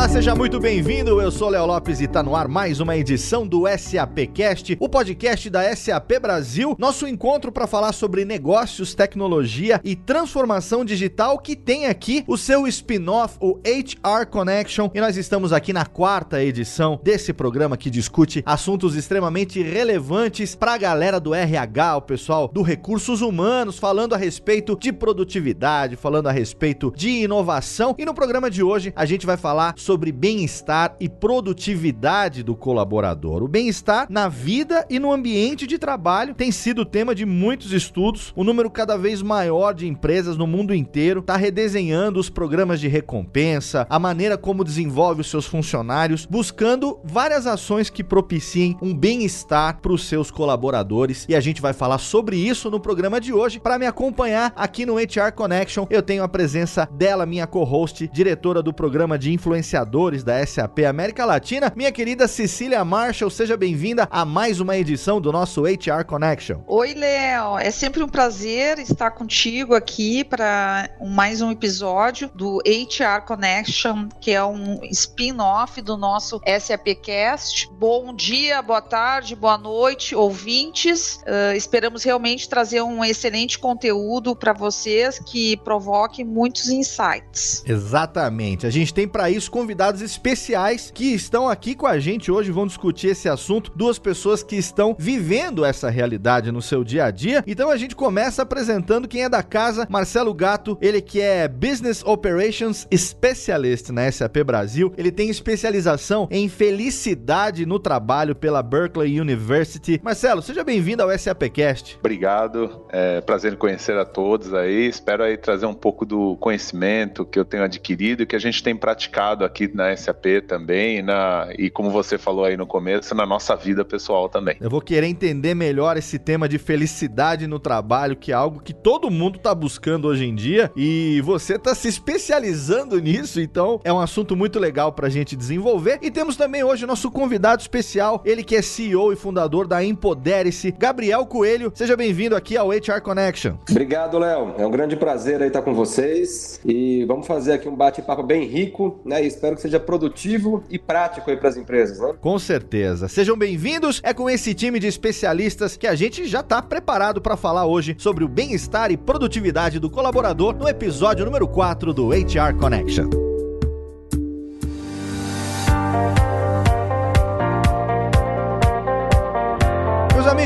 Olá, seja muito bem-vindo. Eu sou Léo Lopes e está no ar mais uma edição do SAPcast, o podcast da SAP Brasil, nosso encontro para falar sobre negócios, tecnologia e transformação digital que tem aqui o seu spin-off, o HR Connection, e nós estamos aqui na quarta edição desse programa que discute assuntos extremamente relevantes para a galera do RH, o pessoal do recursos humanos, falando a respeito de produtividade, falando a respeito de inovação. E no programa de hoje a gente vai falar sobre sobre bem-estar e produtividade do colaborador. O bem-estar na vida e no ambiente de trabalho tem sido tema de muitos estudos. O número cada vez maior de empresas no mundo inteiro está redesenhando os programas de recompensa, a maneira como desenvolve os seus funcionários, buscando várias ações que propiciem um bem-estar para os seus colaboradores. E a gente vai falar sobre isso no programa de hoje. Para me acompanhar aqui no HR Connection, eu tenho a presença dela, minha co-host, diretora do programa de influenciadores da SAP América Latina, minha querida Cecília Marshall. Seja bem-vinda a mais uma edição do nosso HR Connection. Oi, Léo. É sempre um prazer estar contigo aqui para mais um episódio do HR Connection, que é um spin-off do nosso SAPcast. Bom dia, boa tarde, boa noite, ouvintes. Uh, esperamos realmente trazer um excelente conteúdo para vocês que provoque muitos insights. Exatamente. A gente tem para isso convidados especiais que estão aqui com a gente hoje, vão discutir esse assunto. Duas pessoas que estão vivendo essa realidade no seu dia a dia. Então a gente começa apresentando quem é da casa, Marcelo Gato, ele que é Business Operations Specialist na SAP Brasil. Ele tem especialização em felicidade no trabalho pela Berkeley University. Marcelo, seja bem-vindo ao SAPcast. Obrigado, é prazer em conhecer a todos aí. Espero aí trazer um pouco do conhecimento que eu tenho adquirido e que a gente tem praticado aqui na SAP também, na, e como você falou aí no começo, na nossa vida pessoal também. Eu vou querer entender melhor esse tema de felicidade no trabalho, que é algo que todo mundo está buscando hoje em dia, e você está se especializando nisso, então é um assunto muito legal para a gente desenvolver. E temos também hoje o nosso convidado especial, ele que é CEO e fundador da Empodere-se, Gabriel Coelho. Seja bem-vindo aqui ao HR Connection. Obrigado, Léo. É um grande prazer aí estar com vocês e vamos fazer aqui um bate-papo bem rico, né? E espero que seja produtivo e prático aí para as empresas, né? Com certeza. Sejam bem-vindos. É com esse time de especialistas que a gente já está preparado para falar hoje sobre o bem-estar e produtividade do colaborador no episódio número 4 do HR Connection.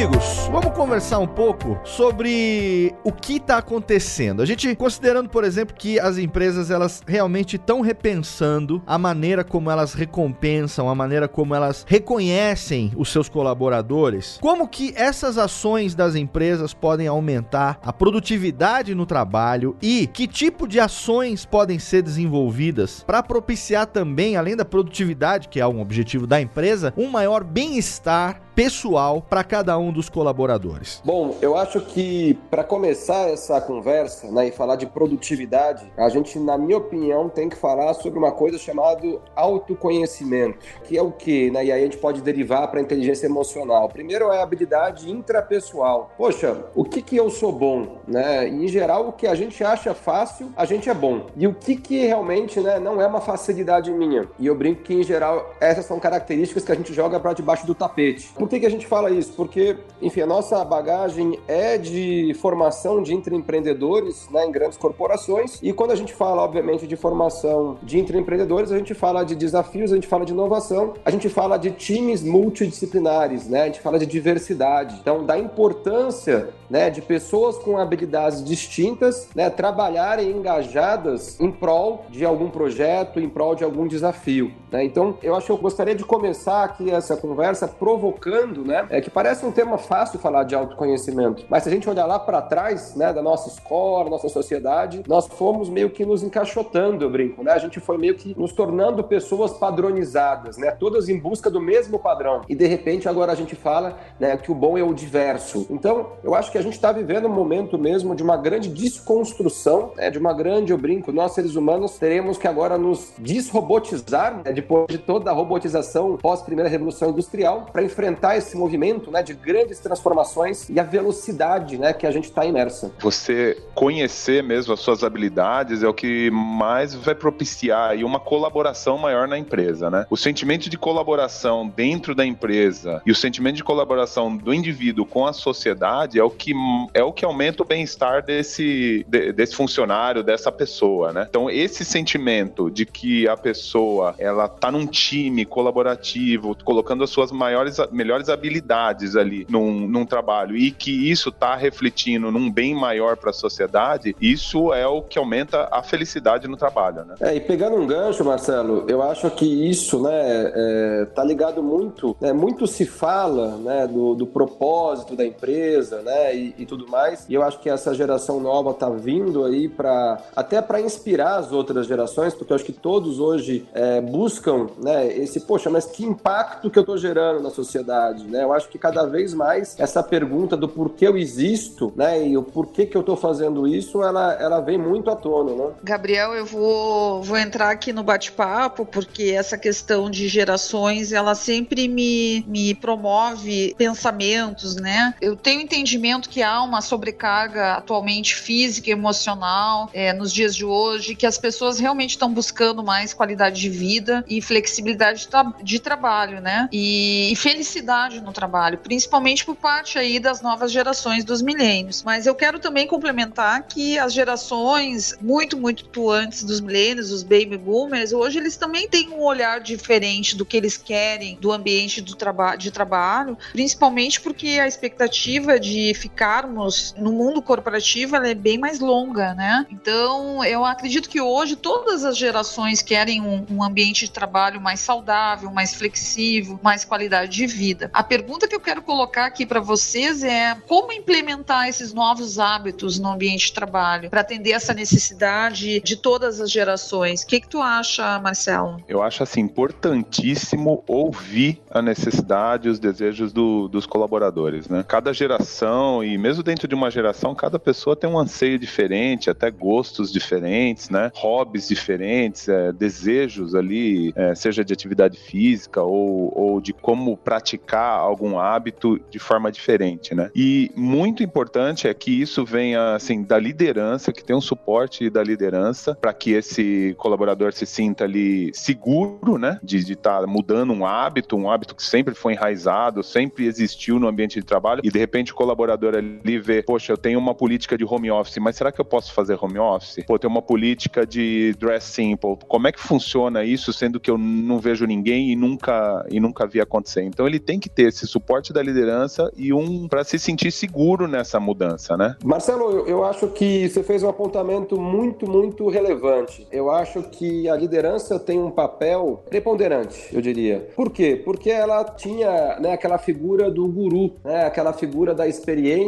Amigos, vamos conversar um pouco sobre o que está acontecendo. A gente considerando, por exemplo, que as empresas elas realmente estão repensando a maneira como elas recompensam, a maneira como elas reconhecem os seus colaboradores. Como que essas ações das empresas podem aumentar a produtividade no trabalho e que tipo de ações podem ser desenvolvidas para propiciar também, além da produtividade, que é um objetivo da empresa, um maior bem-estar pessoal para cada um dos colaboradores? Bom, eu acho que para começar essa conversa né, e falar de produtividade, a gente, na minha opinião, tem que falar sobre uma coisa chamada autoconhecimento, que é o que, né? E aí a gente pode derivar para inteligência emocional. Primeiro é a habilidade intrapessoal. Poxa, o que que eu sou bom, né? E, em geral, o que a gente acha fácil, a gente é bom. E o que que realmente, né, não é uma facilidade minha. E eu brinco que em geral essas são características que a gente joga para debaixo do tapete. Por que, que a gente fala isso? Porque, enfim, a nossa bagagem é de formação de intraempreendedores né, em grandes corporações. E quando a gente fala, obviamente, de formação de intraempreendedores, a gente fala de desafios, a gente fala de inovação, a gente fala de times multidisciplinares, né? A gente fala de diversidade. Então, da importância né, de pessoas com habilidades distintas né, trabalharem engajadas em prol de algum projeto, em prol de algum desafio. Né? Então, eu acho que eu gostaria de começar aqui essa conversa provocando né? É que parece um tema fácil falar de autoconhecimento, mas se a gente olhar lá para trás, né, da nossa escola, nossa sociedade, nós fomos meio que nos encaixotando, eu brinco, né? A gente foi meio que nos tornando pessoas padronizadas, né? Todas em busca do mesmo padrão. E de repente agora a gente fala, né, que o bom é o diverso. Então, eu acho que a gente está vivendo um momento mesmo de uma grande desconstrução, né, de uma grande, eu brinco, nós seres humanos teremos que agora nos desrobotizar, né, depois de toda a robotização pós-primeira revolução industrial, para enfrentar esse movimento né, de grandes transformações e a velocidade né, que a gente está imersa. Você conhecer mesmo as suas habilidades é o que mais vai propiciar uma colaboração maior na empresa, né? O sentimento de colaboração dentro da empresa e o sentimento de colaboração do indivíduo com a sociedade é o que, é o que aumenta o bem-estar desse, desse funcionário, dessa pessoa, né? Então, esse sentimento de que a pessoa ela tá num time colaborativo, colocando as suas maiores, melhores habilidades ali num, num trabalho e que isso tá refletindo num bem maior para a sociedade, isso é o que aumenta a felicidade no trabalho, né? É, e pegando um gancho, Marcelo, eu acho que isso, né, é, tá ligado muito, né, muito se fala, né, do, do propósito da empresa, né, e, e, tudo mais, e eu acho que essa geração nova tá vindo aí para até para inspirar as outras gerações, porque eu acho que todos hoje é, buscam, né, esse, poxa, mas que impacto que eu tô gerando na sociedade, né, eu acho que cada vez mais essa pergunta do porquê eu existo, né, e o porquê que eu tô fazendo isso, ela, ela vem muito à tona, né. Gabriel, eu vou, vou entrar aqui no bate-papo, porque essa questão de gerações, ela sempre me, me promove pensamentos, né? Eu tenho entendimento que há uma sobrecarga atualmente física e emocional é, nos dias de hoje, que as pessoas realmente estão buscando mais qualidade de vida e flexibilidade de, tra de trabalho, né? E, e, felicidade no trabalho, principalmente por parte aí das novas gerações dos milênios. Mas eu quero também complementar que as gerações muito, muito antes dos milênios, os baby boomers, hoje eles também têm um olhar diferente do que eles querem do ambiente do traba de trabalho, principalmente porque a expectativa de ficarmos no mundo corporativo é bem mais longa, né? Então, eu acredito que hoje todas as gerações querem um, um ambiente de trabalho mais saudável, mais flexível, mais qualidade de vida. A pergunta que eu quero colocar aqui para vocês é como implementar esses novos hábitos no ambiente de trabalho para atender essa necessidade de todas as gerações. O que, que tu acha, Marcelo? Eu acho assim importantíssimo ouvir a necessidade, os desejos do, dos colaboradores, né? Cada geração e mesmo dentro de uma geração, cada pessoa tem um anseio diferente, até gostos diferentes, né? Hobbies diferentes, é, desejos ali, é, seja de atividade física ou, ou de como praticar algum hábito de forma diferente, né? E muito importante é que isso venha assim da liderança, que tem um suporte da liderança para que esse colaborador se sinta ali seguro, né? De estar tá mudando um hábito, um hábito que sempre foi enraizado, sempre existiu no ambiente de trabalho, e de repente o colaborador ali vê, poxa, eu tenho uma política de home office, mas será que eu posso fazer home office? Pô, tem uma política de dress simple. Como é que funciona isso, sendo que eu não vejo ninguém e nunca e nunca vi acontecer? Então ele tem que ter esse suporte da liderança e um para se sentir seguro nessa mudança, né? Marcelo, eu, eu acho que você fez um apontamento muito, muito relevante. Eu acho que a liderança tem um papel preponderante, eu diria. Por quê? Porque ela tinha né, aquela figura do guru, né, aquela figura da experiência,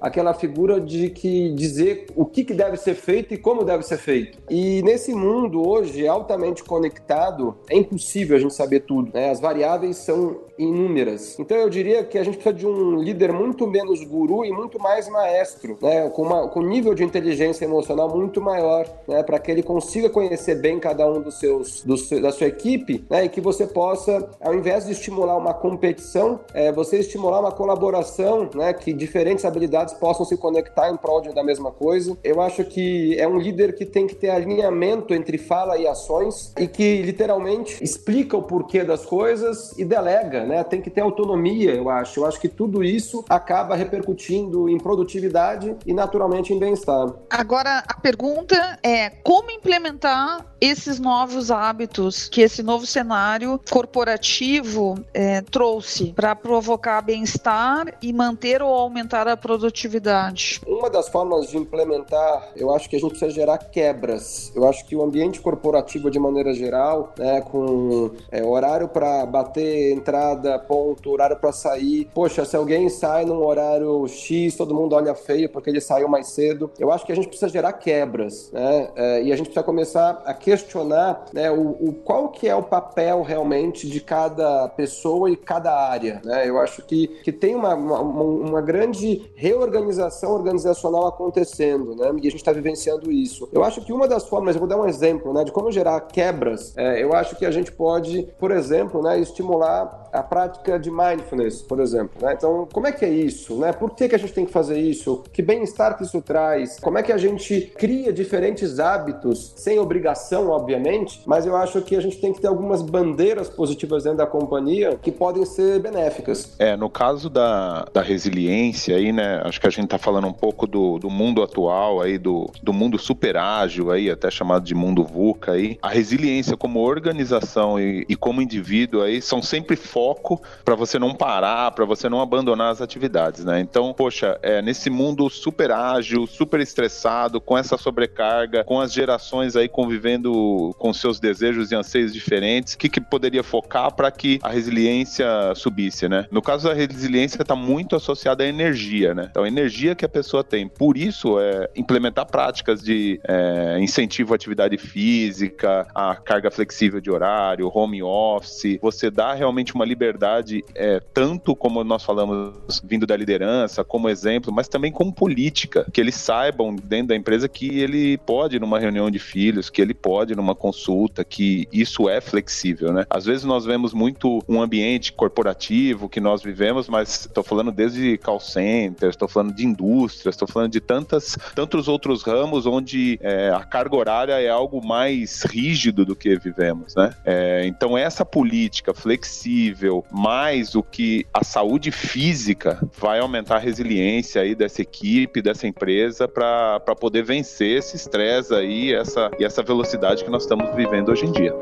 aquela figura de que dizer o que, que deve ser feito e como deve ser feito. E nesse mundo hoje altamente conectado, é impossível a gente saber tudo. Né? As variáveis são inúmeras. Então eu diria que a gente precisa de um líder muito menos guru e muito mais maestro, né? com, uma, com um nível de inteligência emocional muito maior, né? para que ele consiga conhecer bem cada um dos seus, dos, da sua equipe né? e que você possa, ao invés de estimular uma competição, é, você estimular uma colaboração, né? que diferentes habilidades possam se conectar em prol da mesma coisa. Eu acho que é um líder que tem que ter alinhamento entre fala e ações e que literalmente explica o porquê das coisas e delega, né? Tem que ter autonomia, eu acho. Eu acho que tudo isso acaba repercutindo em produtividade e naturalmente em bem-estar. Agora a pergunta é como implementar esses novos hábitos que esse novo cenário corporativo é, trouxe para provocar bem-estar e manter ou aumentar a produtividade? Um uma das formas de implementar, eu acho que a gente precisa gerar quebras. Eu acho que o ambiente corporativo, de maneira geral, né, com é, horário para bater entrada, ponto, horário para sair. Poxa, se alguém sai num horário X, todo mundo olha feio porque ele saiu mais cedo. Eu acho que a gente precisa gerar quebras, né? É, e a gente precisa começar a questionar né, o, o, qual que é o papel realmente de cada pessoa e cada área. Né? Eu acho que, que tem uma, uma, uma grande reorganização organizacional acontecendo, né? E a gente está vivenciando isso. Eu acho que uma das formas, eu vou dar um exemplo, né, de como gerar quebras. É, eu acho que a gente pode, por exemplo, né, estimular a prática de mindfulness, por exemplo. Né? Então, como é que é isso? Né? Por que, que a gente tem que fazer isso? Que bem-estar que isso traz? Como é que a gente cria diferentes hábitos, sem obrigação, obviamente, mas eu acho que a gente tem que ter algumas bandeiras positivas dentro da companhia que podem ser benéficas. É, no caso da, da resiliência aí, né, acho que a gente está falando um pouco do, do mundo atual aí, do, do mundo super ágil aí, até chamado de mundo VUCA aí. A resiliência como organização e, e como indivíduo aí são sempre foco para você não parar, para você não abandonar as atividades, né? Então, poxa, é, nesse mundo super ágil, super estressado, com essa sobrecarga, com as gerações aí convivendo com seus desejos e anseios diferentes, o que, que poderia focar para que a resiliência subisse, né? No caso da resiliência está muito associada à energia, né? Então, a energia que a pessoa tem. Por isso, é implementar práticas de é, incentivo à atividade física, a carga flexível de horário, home office, você dá realmente uma liberdade, é, tanto como nós falamos, vindo da liderança, como exemplo, mas também como política, que eles saibam dentro da empresa que ele pode numa reunião de filhos, que ele pode numa consulta, que isso é flexível, né? Às vezes nós vemos muito um ambiente corporativo que nós vivemos, mas estou falando desde call centers, estou falando de indústrias, estou falando de tantas, tantos outros ramos onde é, a carga horária é algo mais rígido do que vivemos, né? É, então essa política flexível, mais o que a saúde física vai aumentar a resiliência aí dessa equipe, dessa empresa para poder vencer esse estresse aí, essa e essa velocidade que nós estamos vivendo hoje em dia.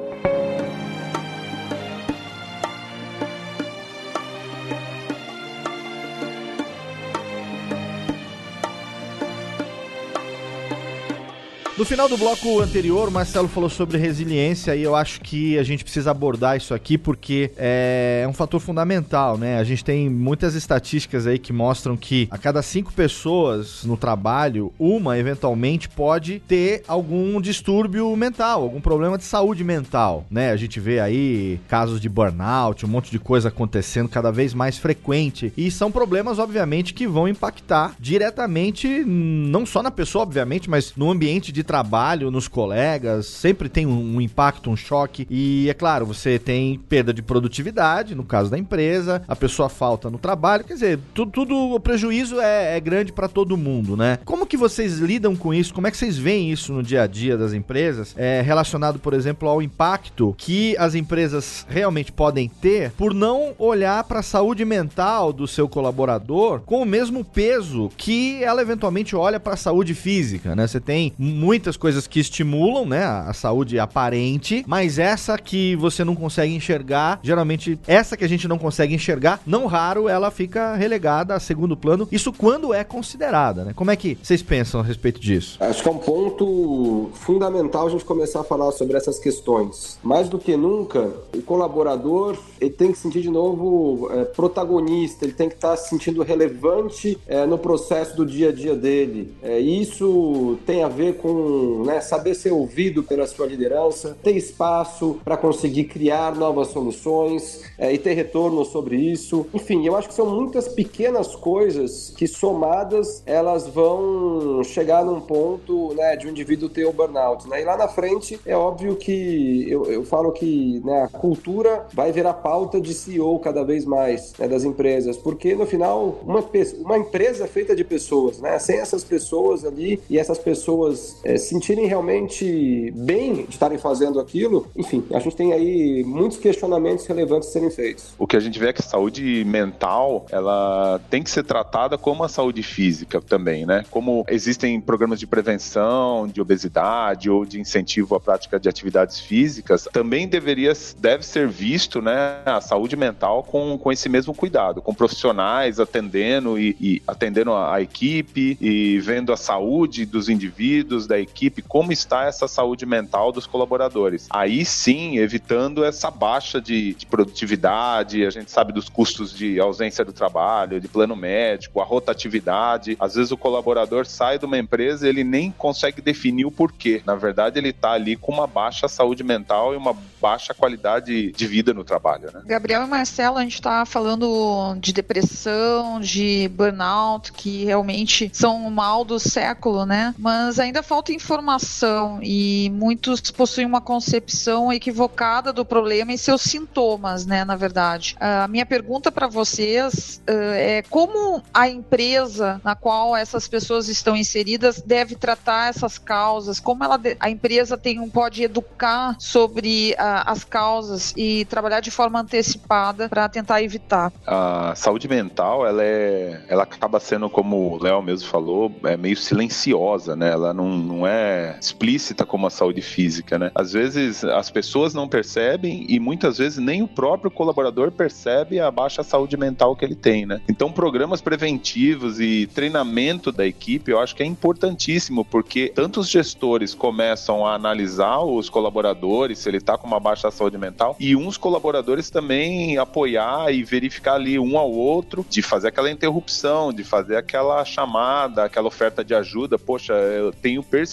No final do bloco anterior, o Marcelo falou sobre resiliência e eu acho que a gente precisa abordar isso aqui porque é um fator fundamental, né? A gente tem muitas estatísticas aí que mostram que a cada cinco pessoas no trabalho, uma eventualmente pode ter algum distúrbio mental, algum problema de saúde mental, né? A gente vê aí casos de burnout, um monte de coisa acontecendo cada vez mais frequente e são problemas, obviamente, que vão impactar diretamente não só na pessoa, obviamente, mas no ambiente de trabalho, nos colegas, sempre tem um, um, impacto, um choque. E é claro, você tem perda de produtividade, no caso da empresa, a pessoa falta no trabalho, quer dizer, tudo, o prejuízo é, é grande para todo mundo, né? Como que vocês lidam com isso? Como é que vocês veem isso no dia a dia das empresas? É, relacionado, por exemplo, ao impacto que as empresas realmente podem ter por não olhar para a saúde mental do seu colaborador com o mesmo peso que ela eventualmente olha para a saúde física, né? Você tem muito muitas coisas que estimulam, né, a saúde aparente, mas essa que você não consegue enxergar, geralmente essa que a gente não consegue enxergar, não raro ela fica relegada a segundo plano. Isso quando é considerada, né? Como é que vocês pensam a respeito disso? Acho que é um ponto fundamental a gente começar a falar sobre essas questões. Mais do que nunca, o colaborador ele tem que sentir de novo é, protagonista, ele tem que estar se sentindo relevante é, no processo do dia a dia dele. É, isso tem a ver com né, saber ser ouvido pela sua liderança, ter espaço para conseguir criar novas soluções é, e ter retorno sobre isso. Enfim, eu acho que são muitas pequenas coisas que somadas elas vão chegar num ponto né, de um indivíduo ter o burnout. Né? E lá na frente é óbvio que eu, eu falo que né, a cultura vai virar pauta de CEO cada vez mais né, das empresas, porque no final uma, uma empresa é feita de pessoas, né? Sem essas pessoas ali e essas pessoas é, sentirem realmente bem de estarem fazendo aquilo, enfim, a gente tem aí muitos questionamentos relevantes serem feitos. O que a gente vê é que a saúde mental, ela tem que ser tratada como a saúde física também, né? Como existem programas de prevenção de obesidade ou de incentivo à prática de atividades físicas, também deveria, deve ser visto, né, a saúde mental com, com esse mesmo cuidado, com profissionais atendendo e, e atendendo a, a equipe e vendo a saúde dos indivíduos, da equipe, como está essa saúde mental dos colaboradores. Aí sim, evitando essa baixa de, de produtividade, a gente sabe dos custos de ausência do trabalho, de plano médico, a rotatividade. Às vezes o colaborador sai de uma empresa e ele nem consegue definir o porquê. Na verdade, ele está ali com uma baixa saúde mental e uma baixa qualidade de vida no trabalho. Né? Gabriel e Marcelo, a gente está falando de depressão, de burnout, que realmente são o mal do século, né? Mas ainda falta informação e muitos possuem uma concepção equivocada do problema e seus sintomas, né? Na verdade. A minha pergunta para vocês uh, é como a empresa na qual essas pessoas estão inseridas deve tratar essas causas, como ela, a empresa tem um, pode educar sobre uh, as causas e trabalhar de forma antecipada para tentar evitar. A saúde mental, ela é, ela acaba sendo como o Léo mesmo falou, é meio silenciosa, né? Ela não, não é explícita como a saúde física, né? Às vezes as pessoas não percebem e muitas vezes nem o próprio colaborador percebe a baixa saúde mental que ele tem, né? Então programas preventivos e treinamento da equipe, eu acho que é importantíssimo porque tanto os gestores começam a analisar os colaboradores se ele está com uma baixa saúde mental e uns colaboradores também apoiar e verificar ali um ao outro, de fazer aquela interrupção, de fazer aquela chamada, aquela oferta de ajuda. Poxa, eu tenho percebido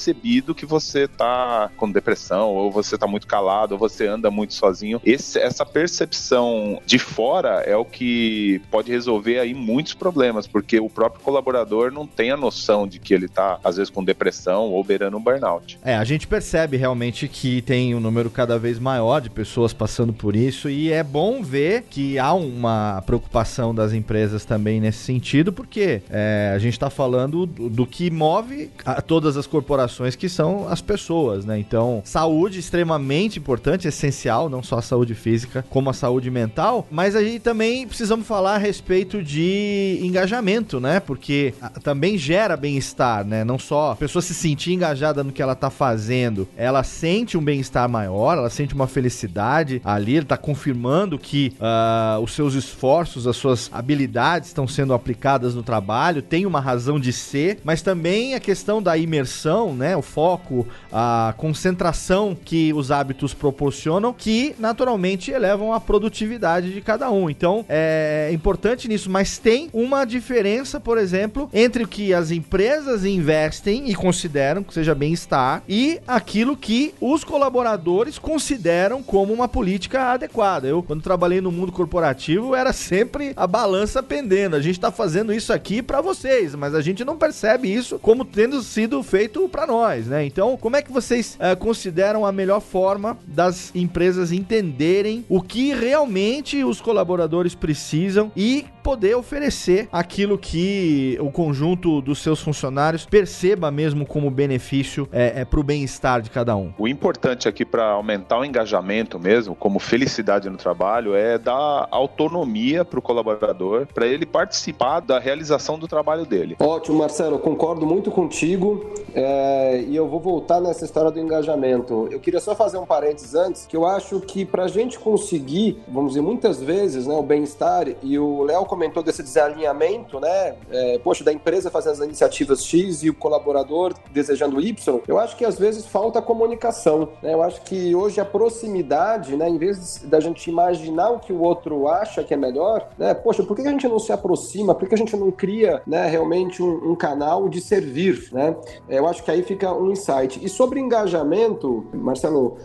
que você tá com depressão, ou você tá muito calado, ou você anda muito sozinho. Esse, essa percepção de fora é o que pode resolver aí muitos problemas, porque o próprio colaborador não tem a noção de que ele tá, às vezes, com depressão ou beirando um burnout. É, a gente percebe realmente que tem um número cada vez maior de pessoas passando por isso, e é bom ver que há uma preocupação das empresas também nesse sentido, porque é, a gente está falando do, do, que move a, todas as corporações, que são as pessoas, né? Então, saúde extremamente importante, essencial, não só a saúde física, como a saúde mental, mas a gente também precisamos falar a respeito de engajamento, né? Porque a, também gera bem-estar, né? Não só a pessoa se sentir engajada no que ela está fazendo, ela sente um bem-estar maior, ela sente uma felicidade ali, ela tá confirmando que uh, os seus esforços, as suas habilidades estão sendo aplicadas no trabalho, tem uma razão de ser, mas também a questão da imersão, né, o foco, a concentração que os hábitos proporcionam, que naturalmente elevam a produtividade de cada um. Então é importante nisso, mas tem uma diferença, por exemplo, entre o que as empresas investem e consideram que seja bem-estar e aquilo que os colaboradores consideram como uma política adequada. Eu, quando trabalhei no mundo corporativo, era sempre a balança pendendo. A gente está fazendo isso aqui para vocês, mas a gente não percebe isso como tendo sido feito para nós, né? Então, como é que vocês uh, consideram a melhor forma das empresas entenderem o que realmente os colaboradores precisam e poder oferecer aquilo que o conjunto dos seus funcionários perceba mesmo como benefício é, é para o bem-estar de cada um. O importante aqui para aumentar o engajamento mesmo, como felicidade no trabalho, é dar autonomia para o colaborador, para ele participar da realização do trabalho dele. Ótimo, Marcelo, concordo muito contigo é, e eu vou voltar nessa história do engajamento. Eu queria só fazer um parênteses antes, que eu acho que para a gente conseguir, vamos dizer, muitas vezes, né, o bem-estar, e o Léo comentou desse desalinhamento, né? É, poxa, da empresa fazer as iniciativas X e o colaborador desejando Y, eu acho que às vezes falta comunicação. Né? Eu acho que hoje a proximidade, né, em vez da gente imaginar o que o outro acha que é melhor, né? Poxa, por que a gente não se aproxima? Por que a gente não cria né, realmente um, um canal de servir? Né? É, eu acho que aí fica um insight. E sobre engajamento, Marcelo,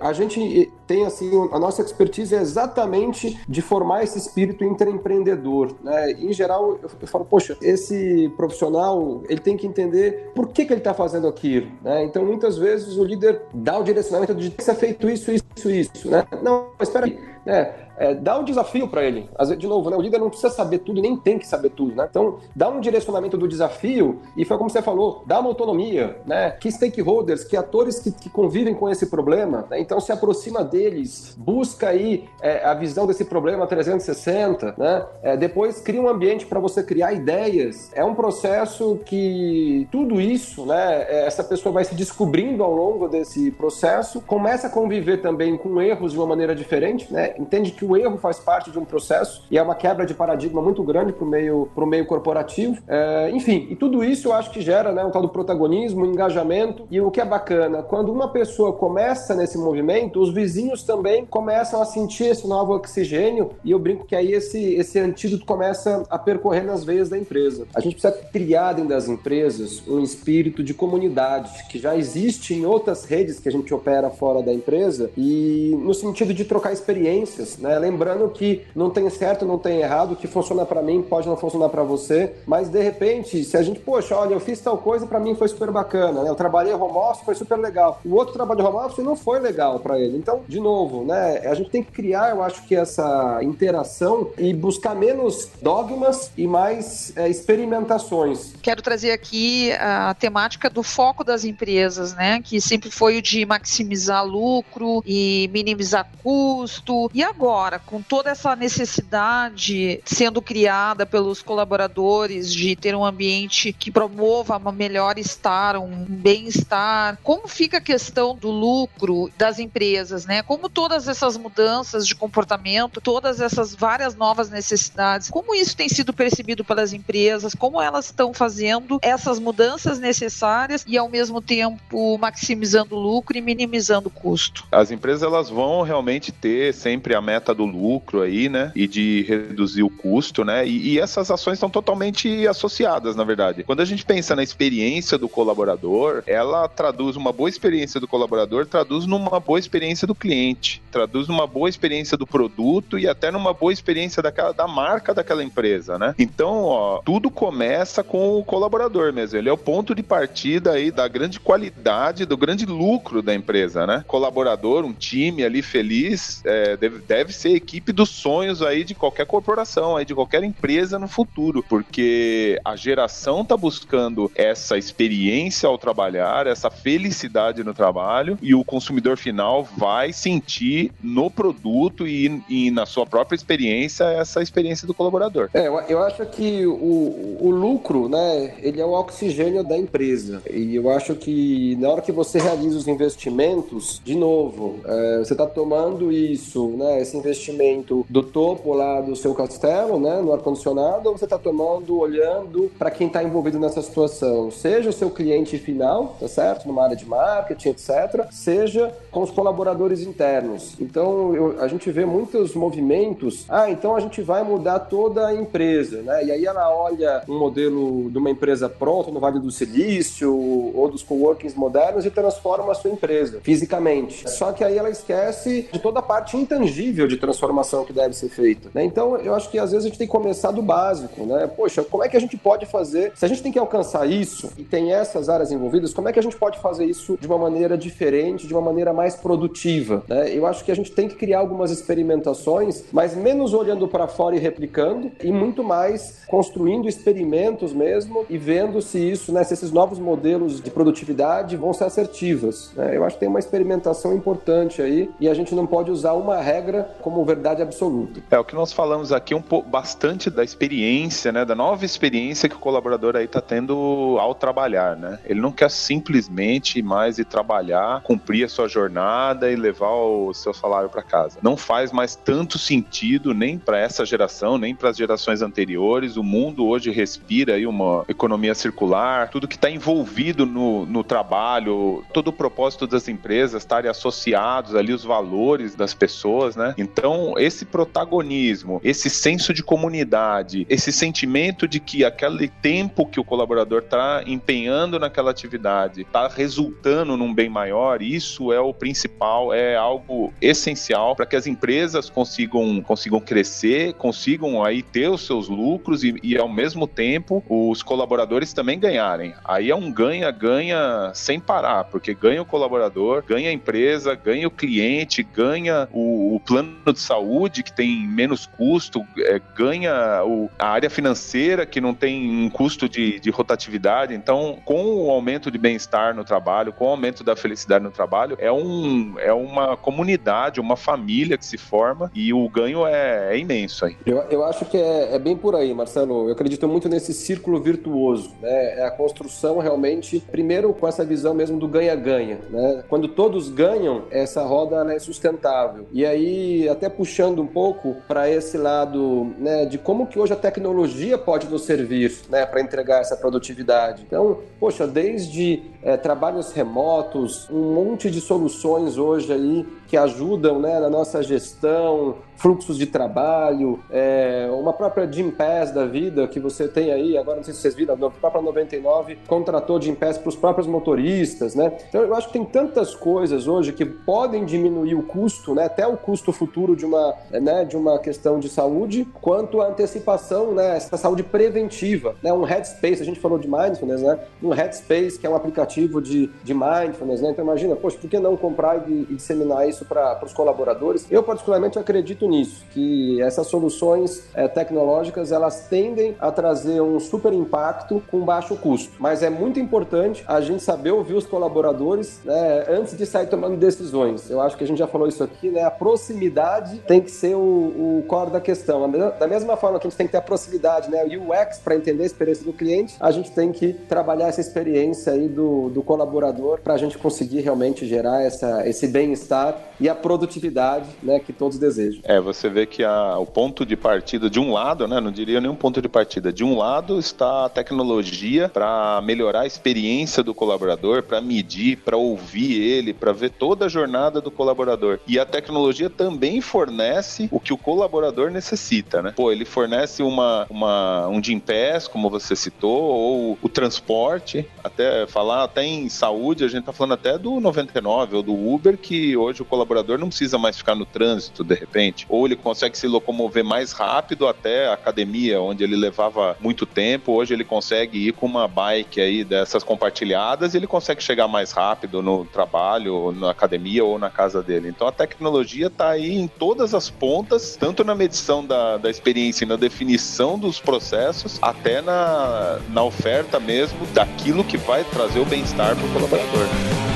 a gente tem assim, a nossa expertise é exatamente de formar esse espírito intraempreendedor. Né? Em geral, eu, falo, poxa, esse profissional ele tem que entender por que, que ele está fazendo aquilo. Né? Então, muitas vezes o líder dá o direcionamento de ser feito isso, isso, isso. Né? Não, espera aí É, é, dá um desafio para ele. De novo, né, o líder não precisa saber tudo e nem tem que saber tudo. Né? Então, dá um direcionamento do desafio e foi como você falou, dá uma autonomia. Né? Que stakeholders, que atores que, que convivem com esse problema, né? então se aproxima deles, busca aí é, a visão desse problema 360, né? É, depois cria um ambiente para você criar ideias. É um processo que tudo isso, né, é, essa pessoa vai se descobrindo ao longo desse processo, começa a conviver também com erros de uma maneira diferente, né? entende que o erro faz parte de um processo e é uma quebra de paradigma muito grande para o meio, pro meio corporativo. É, enfim, e tudo isso eu acho que gera né, um tal do protagonismo, engajamento. E o que é bacana, quando uma pessoa começa nesse movimento, os vizinhos também começam a sentir esse novo oxigênio e eu brinco que aí esse, esse antídoto começa a percorrer nas veias da empresa. A gente precisa criar dentro das empresas um espírito de comunidade que já existe em outras redes que a gente opera fora da empresa e no sentido de trocar experiências, né? Lembrando que não tem certo, não tem errado, o que funciona para mim pode não funcionar para você, mas de repente, se a gente, poxa, olha, eu fiz tal coisa para mim foi super bacana, né? Eu trabalhei home office, foi super legal. O outro trabalho home office não foi legal para ele. Então, de novo, né? A gente tem que criar, eu acho que essa interação e buscar menos dogmas e mais é, experimentações. Quero trazer aqui a temática do foco das empresas, né? Que sempre foi o de maximizar lucro e minimizar custo. E agora agora, com toda essa necessidade sendo criada pelos colaboradores de ter um ambiente que promova um melhor estar, um bem-estar, como fica a questão do lucro das empresas, né? Como todas essas mudanças de comportamento, todas essas várias novas necessidades, como isso tem sido percebido pelas empresas, como elas estão fazendo essas mudanças necessárias e ao mesmo tempo maximizando o lucro e minimizando o custo. As empresas elas vão realmente ter sempre a meta do lucro aí, né? E de reduzir o custo, né? E, e essas ações estão totalmente associadas, na verdade. Quando a gente pensa na experiência do colaborador, ela traduz uma boa experiência do colaborador, traduz numa boa experiência do cliente, traduz numa boa experiência do produto e até numa boa experiência daquela, da marca daquela empresa, né? Então, ó, tudo começa com o colaborador mesmo. Ele é o ponto de partida aí da grande qualidade, do grande lucro da empresa, né? Colaborador, um time ali feliz, é, deve, deve ser equipe dos sonhos aí de qualquer corporação, aí de qualquer empresa no futuro, porque a geração tá buscando essa experiência ao trabalhar, essa felicidade no trabalho e o consumidor final vai sentir no produto e, e na sua própria experiência essa experiência do colaborador. É, eu, acho que o, o lucro, né, ele é o oxigênio da empresa e eu acho que na hora que você realiza os investimentos, de novo, é, você está tomando isso, né, esse investimento investimento do topo lá do seu castelo, né, no ar-condicionado, ou você está tomando, olhando para quem está envolvido nessa situação? Seja o seu cliente final, tá certo? Numa área de marketing, etc., seja com os colaboradores internos. Então, eu, a gente vê muitos movimentos, ah, então a gente vai mudar toda a empresa, né? E aí ela olha um modelo de uma empresa pronta no Vale do Silício ou dos coworkings modernos e transforma a sua empresa fisicamente. Só que aí ela esquece de toda a parte intangível de transformação que deve ser feita. Né? Então, eu acho que às vezes a gente tem que começar do básico, né? Poxa, como é que a gente pode fazer? Se a gente tem que alcançar isso e tem essas áreas envolvidas, como é que a gente pode fazer isso de uma maneira diferente, de uma maneira mais produtiva? Né? Eu acho que a gente tem que criar algumas experimentações, mas menos olhando para fora e replicando, e muito mais construindo experimentos mesmo e vendo se isso, né, se esses novos modelos de produtividade vão ser assertivas. Né? Eu acho que tem uma experimentação importante aí e a gente não pode usar uma regra como como verdade absoluta. É o que nós falamos aqui um pouco bastante da experiência, né, da nova experiência que o colaborador aí está tendo ao trabalhar, né? Ele não quer simplesmente mais ir trabalhar, cumprir a sua jornada e levar o seu salário para casa. Não faz mais tanto sentido nem para essa geração, nem para as gerações anteriores. O mundo hoje respira aí uma economia circular, tudo que está envolvido no, no trabalho, todo o propósito das empresas estarem associados ali os valores das pessoas, né? Então então, esse protagonismo, esse senso de comunidade, esse sentimento de que aquele tempo que o colaborador está empenhando naquela atividade está resultando num bem maior, isso é o principal, é algo essencial para que as empresas consigam, consigam crescer, consigam aí ter os seus lucros e, e ao mesmo tempo os colaboradores também ganharem. Aí é um ganha-ganha sem parar, porque ganha o colaborador, ganha a empresa, ganha o cliente, ganha o, o plano de saúde que tem menos custo, é, ganha o, a área financeira que não tem um custo de, de rotatividade. Então, com o aumento de bem-estar no trabalho, com o aumento da felicidade no trabalho, é, um, é uma comunidade, uma família que se forma e o ganho é, é imenso aí. Eu, eu acho que é, é, bem por aí, Marcelo. Eu acredito muito nesse círculo virtuoso, né? É a construção realmente, primeiro com essa visão mesmo do ganha-ganha, né? Quando todos ganham, essa roda é sustentável. E aí, até puxando um pouco para esse lado, né, de como que hoje a tecnologia pode nos servir, né, para entregar essa produtividade. Então, poxa, desde é, trabalhos remotos, um monte de soluções hoje aí que ajudam né, na nossa gestão, fluxos de trabalho, é, uma própria Jim Pass da vida que você tem aí, agora não sei se vocês viram, a própria 99 contratou Jim Pass para os próprios motoristas, né? Então eu acho que tem tantas coisas hoje que podem diminuir o custo, né, até o custo futuro de uma, né, de uma questão de saúde, quanto a antecipação, né, essa saúde preventiva, né, um Headspace, a gente falou de mindfulness, né, um Headspace que é um aplicativo de, de mindfulness, né, então imagina, poxa, por que não comprar e, e disseminar isso para os colaboradores? Eu particularmente acredito nisso, que essas soluções é, tecnológicas elas tendem a trazer um super impacto com baixo custo, mas é muito importante a gente saber ouvir os colaboradores né, antes de sair tomando decisões. Eu acho que a gente já falou isso aqui, né? A proximidade tem que ser o, o core da questão. Da mesma forma que a gente tem que ter a proximidade, né? O UX para entender a experiência do cliente, a gente tem que trabalhar essa experiência aí do, do colaborador para a gente conseguir realmente gerar essa, esse bem-estar e a produtividade, né? Que todos desejam. É, você vê que a, o ponto de partida de um lado, né? Não diria nenhum ponto de partida. De um lado está a tecnologia para melhorar a experiência do colaborador, para medir, para ouvir ele, para ver toda a jornada do colaborador. E a tecnologia também fornece o que o colaborador necessita, né? Pô, ele fornece uma, uma um Gympass, como você citou, ou o transporte, até falar até em saúde, a gente tá falando até do 99 ou do Uber, que hoje o colaborador não precisa mais ficar no trânsito de repente, ou ele consegue se locomover mais rápido até a academia, onde ele levava muito tempo, hoje ele consegue ir com uma bike aí dessas compartilhadas e ele consegue chegar mais rápido no trabalho, na academia ou na casa dele. Então a tecnologia está aí em todas as pontas, tanto na medição da, da experiência e na definição dos processos, até na, na oferta mesmo daquilo que vai trazer o bem-estar para o colaborador.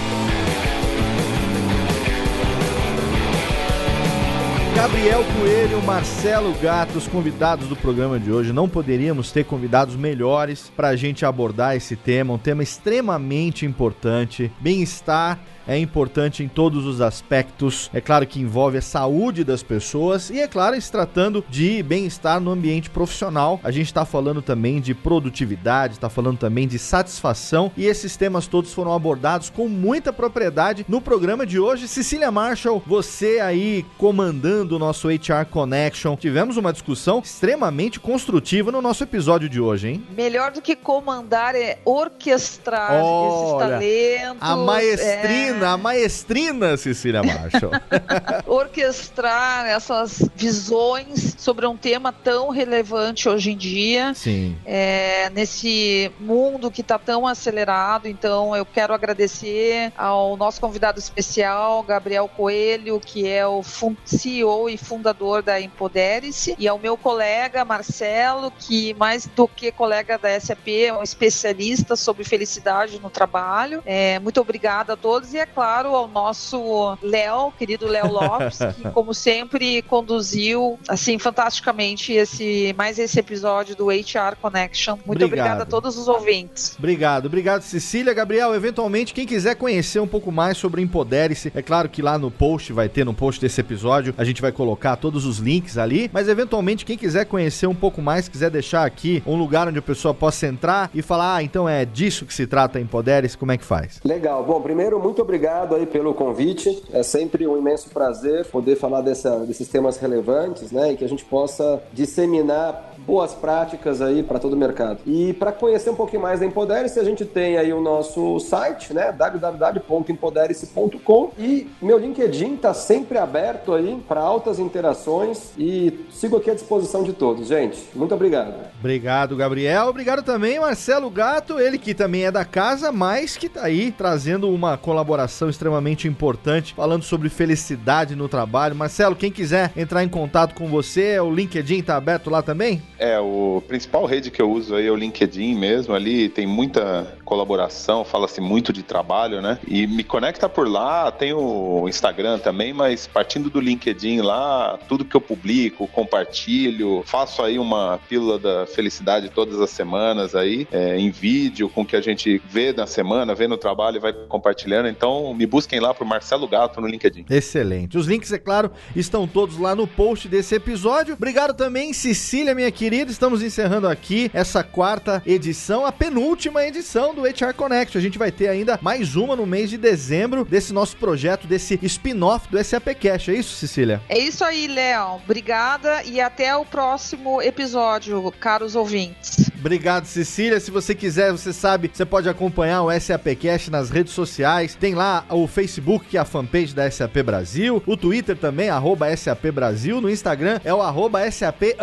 Gabriel Coelho, Marcelo Gato, os convidados do programa de hoje. Não poderíamos ter convidados melhores para a gente abordar esse tema, um tema extremamente importante: bem-estar é importante em todos os aspectos. É claro que envolve a saúde das pessoas e, é claro, se tratando de bem-estar no ambiente profissional. A gente está falando também de produtividade, está falando também de satisfação e esses temas todos foram abordados com muita propriedade no programa de hoje. Cecília Marshall, você aí comandando o nosso HR Connection. Tivemos uma discussão extremamente construtiva no nosso episódio de hoje, hein? Melhor do que comandar é orquestrar Olha, esses talentos. A maestrina. É maestrina, a maestrina Cecília Marshall. Orquestrar essas visões sobre um tema tão relevante hoje em dia. Sim. É, nesse mundo que está tão acelerado. Então, eu quero agradecer ao nosso convidado especial, Gabriel Coelho, que é o CEO e fundador da Empodere-se, e ao meu colega Marcelo, que mais do que colega da SAP, é um especialista sobre felicidade no trabalho. É, muito obrigada a todos e, claro, ao nosso Léo, querido Léo Lopes, que, como sempre, conduziu, assim, fantasticamente esse, mais esse episódio do HR Connection. Muito obrigado. obrigada a todos os ouvintes. Obrigado, obrigado, Cecília. Gabriel, eventualmente, quem quiser conhecer um pouco mais sobre Empodere-se, é claro que lá no post vai ter, no post desse episódio, a gente vai colocar todos os links ali, mas eventualmente, quem quiser conhecer um pouco mais, quiser deixar aqui um lugar onde a pessoa possa entrar e falar, ah, então é disso que se trata Empodere-se, como é que faz? Legal. Bom, primeiro, muito obrigado obrigado aí pelo convite. É sempre um imenso prazer poder falar dessa, desses temas relevantes, né? E que a gente possa disseminar boas práticas aí para todo o mercado. E para conhecer um pouquinho mais da Empodere-se, a gente tem aí o nosso site, né, www.empodere-se.com e meu LinkedIn está sempre aberto aí para altas interações e sigo aqui à disposição de todos, gente. Muito obrigado. Obrigado, Gabriel. Obrigado também, Marcelo Gato, ele que também é da casa, mas que está aí trazendo uma colaboração extremamente importante, falando sobre felicidade no trabalho. Marcelo, quem quiser entrar em contato com você, o LinkedIn está aberto lá também? É, o principal rede que eu uso aí é o LinkedIn mesmo, ali tem muita colaboração, fala-se muito de trabalho, né? E me conecta por lá, tem o Instagram também, mas partindo do LinkedIn lá, tudo que eu publico, compartilho, faço aí uma pílula da felicidade todas as semanas aí, é, em vídeo, com o que a gente vê na semana, vê no trabalho e vai compartilhando. Então me busquem lá pro Marcelo Gato no LinkedIn. Excelente. Os links, é claro, estão todos lá no post desse episódio. Obrigado também, Cecília, minha querida estamos encerrando aqui essa quarta edição, a penúltima edição do HR Connect. A gente vai ter ainda mais uma no mês de dezembro desse nosso projeto, desse spin-off do SAP Cash. É isso, Cecília? É isso aí, Léo. Obrigada e até o próximo episódio, caros ouvintes. Obrigado, Cecília. Se você quiser, você sabe, você pode acompanhar o SAPcast nas redes sociais. Tem lá o Facebook, que é a fanpage da SAP Brasil, o Twitter também, arroba SAP Brasil, no Instagram é o arroba SAP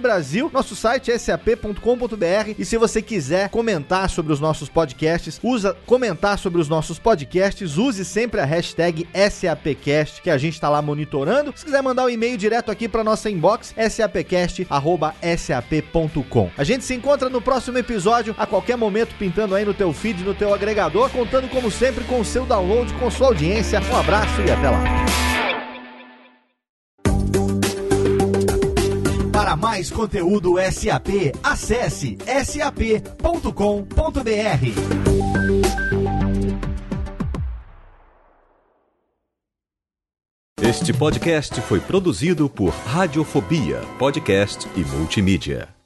Brasil. Nosso site é sap.com.br e se você quiser comentar sobre os nossos podcasts, usa comentar sobre os nossos podcasts, use sempre a hashtag SAPcast, que a gente está lá monitorando. Se quiser mandar um e-mail direto aqui para nossa inbox, sapcast@sap.com. A gente se encontra encontra no próximo episódio, a qualquer momento, pintando aí no teu feed, no teu agregador, contando como sempre com o seu download, com sua audiência. Um abraço e até lá. Para mais conteúdo SAP, acesse sap.com.br. Este podcast foi produzido por Radiofobia, podcast e multimídia.